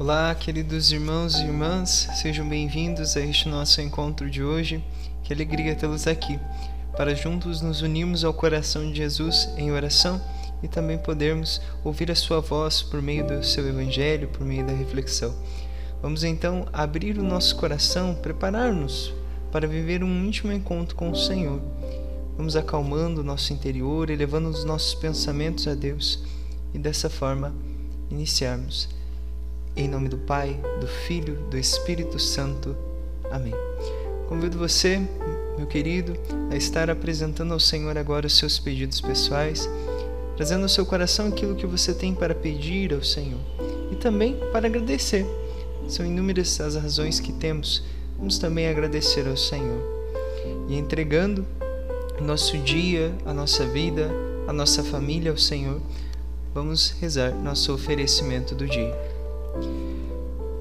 Olá, queridos irmãos e irmãs, sejam bem-vindos a este nosso encontro de hoje. Que alegria tê-los aqui, para juntos nos unirmos ao coração de Jesus em oração e também podermos ouvir a Sua voz por meio do seu Evangelho, por meio da reflexão. Vamos então abrir o nosso coração, preparar-nos para viver um íntimo encontro com o Senhor. Vamos acalmando o nosso interior, elevando os nossos pensamentos a Deus e dessa forma iniciarmos. Em nome do Pai, do Filho, do Espírito Santo. Amém. Convido você, meu querido, a estar apresentando ao Senhor agora os seus pedidos pessoais, trazendo ao seu coração aquilo que você tem para pedir ao Senhor e também para agradecer. São inúmeras as razões que temos, vamos também agradecer ao Senhor. E entregando nosso dia, a nossa vida, a nossa família ao Senhor, vamos rezar nosso oferecimento do dia.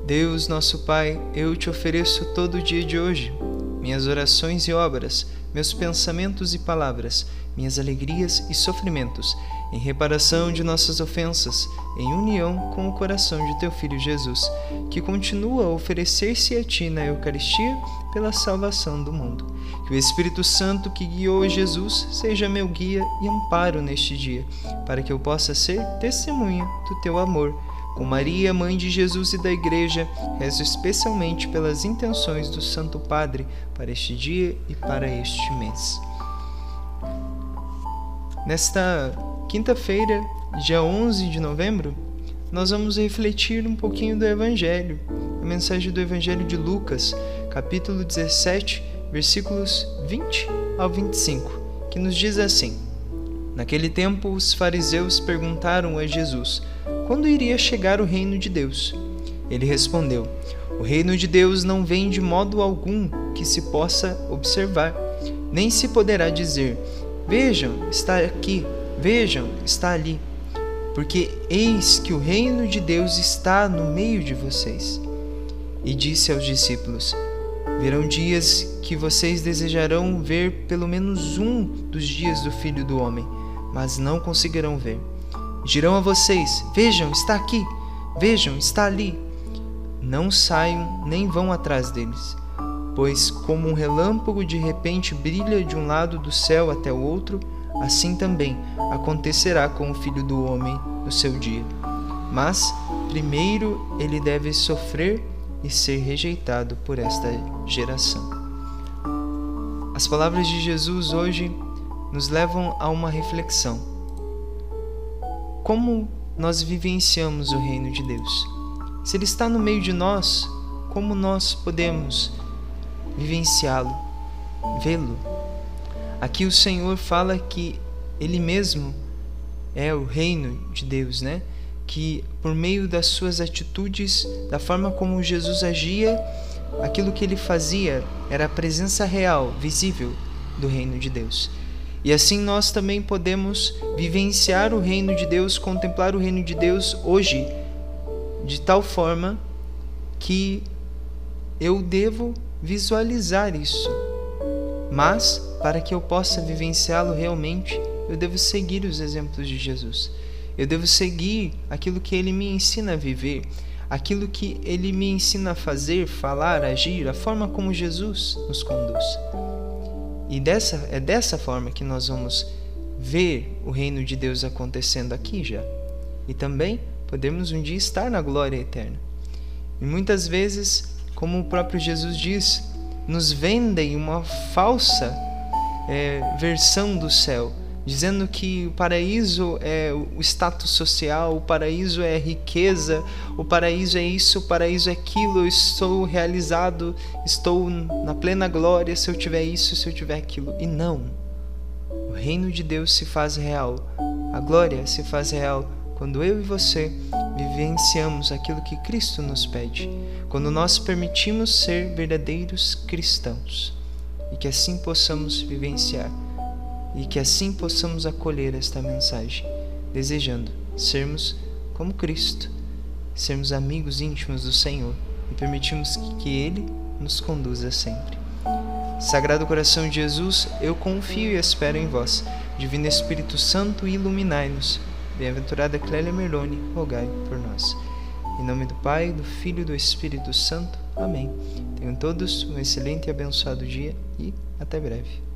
Deus, nosso Pai, eu te ofereço todo o dia de hoje, minhas orações e obras, meus pensamentos e palavras, minhas alegrias e sofrimentos, em reparação de nossas ofensas, em união com o coração de teu Filho Jesus, que continua a oferecer-se a ti na Eucaristia pela salvação do mundo. Que o Espírito Santo que guiou Jesus seja meu guia e amparo neste dia, para que eu possa ser testemunha do teu amor. Com Maria, mãe de Jesus e da Igreja, rezo especialmente pelas intenções do Santo Padre para este dia e para este mês. Nesta quinta-feira, dia 11 de novembro, nós vamos refletir um pouquinho do Evangelho, a mensagem do Evangelho de Lucas, capítulo 17, versículos 20 ao 25, que nos diz assim: Naquele tempo, os fariseus perguntaram a Jesus quando iria chegar o reino de Deus. Ele respondeu: O reino de Deus não vem de modo algum que se possa observar, nem se poderá dizer: Vejam, está aqui, vejam, está ali. Porque eis que o reino de Deus está no meio de vocês. E disse aos discípulos: Virão dias que vocês desejarão ver pelo menos um dos dias do Filho do Homem, mas não conseguirão ver. Dirão a vocês: Vejam, está aqui, vejam, está ali. Não saiam nem vão atrás deles, pois, como um relâmpago de repente brilha de um lado do céu até o outro, assim também acontecerá com o filho do homem no seu dia. Mas, primeiro, ele deve sofrer e ser rejeitado por esta geração. As palavras de Jesus hoje nos levam a uma reflexão. Como nós vivenciamos o reino de Deus? Se Ele está no meio de nós, como nós podemos vivenciá-lo, vê-lo? Aqui o Senhor fala que Ele mesmo é o reino de Deus, né? Que por meio das suas atitudes, da forma como Jesus agia, aquilo que ele fazia era a presença real, visível do reino de Deus. E assim nós também podemos vivenciar o reino de Deus, contemplar o reino de Deus hoje, de tal forma que eu devo visualizar isso. Mas, para que eu possa vivenciá-lo realmente, eu devo seguir os exemplos de Jesus. Eu devo seguir aquilo que ele me ensina a viver, aquilo que ele me ensina a fazer, falar, agir, a forma como Jesus nos conduz. E dessa, é dessa forma que nós vamos ver o reino de Deus acontecendo aqui já. E também podemos um dia estar na glória eterna. E muitas vezes, como o próprio Jesus diz, nos vendem uma falsa é, versão do céu, dizendo que o paraíso é o status social, o paraíso é riqueza, o paraíso é isso, o paraíso é aquilo, eu estou realizado, estou na plena glória se eu tiver isso, se eu tiver aquilo. E não. O reino de Deus se faz real. A glória se faz real quando eu e você vivenciamos aquilo que Cristo nos pede, quando nós permitimos ser verdadeiros cristãos e que assim possamos vivenciar e que assim possamos acolher esta mensagem, desejando sermos como Cristo, sermos amigos íntimos do Senhor e permitirmos que Ele nos conduza sempre. Sagrado coração de Jesus, eu confio e espero em vós. Divino Espírito Santo, iluminai-nos. Bem-aventurada Clélia Merlone, rogai por nós. Em nome do Pai, do Filho e do Espírito Santo. Amém. Tenham todos um excelente e abençoado dia e até breve.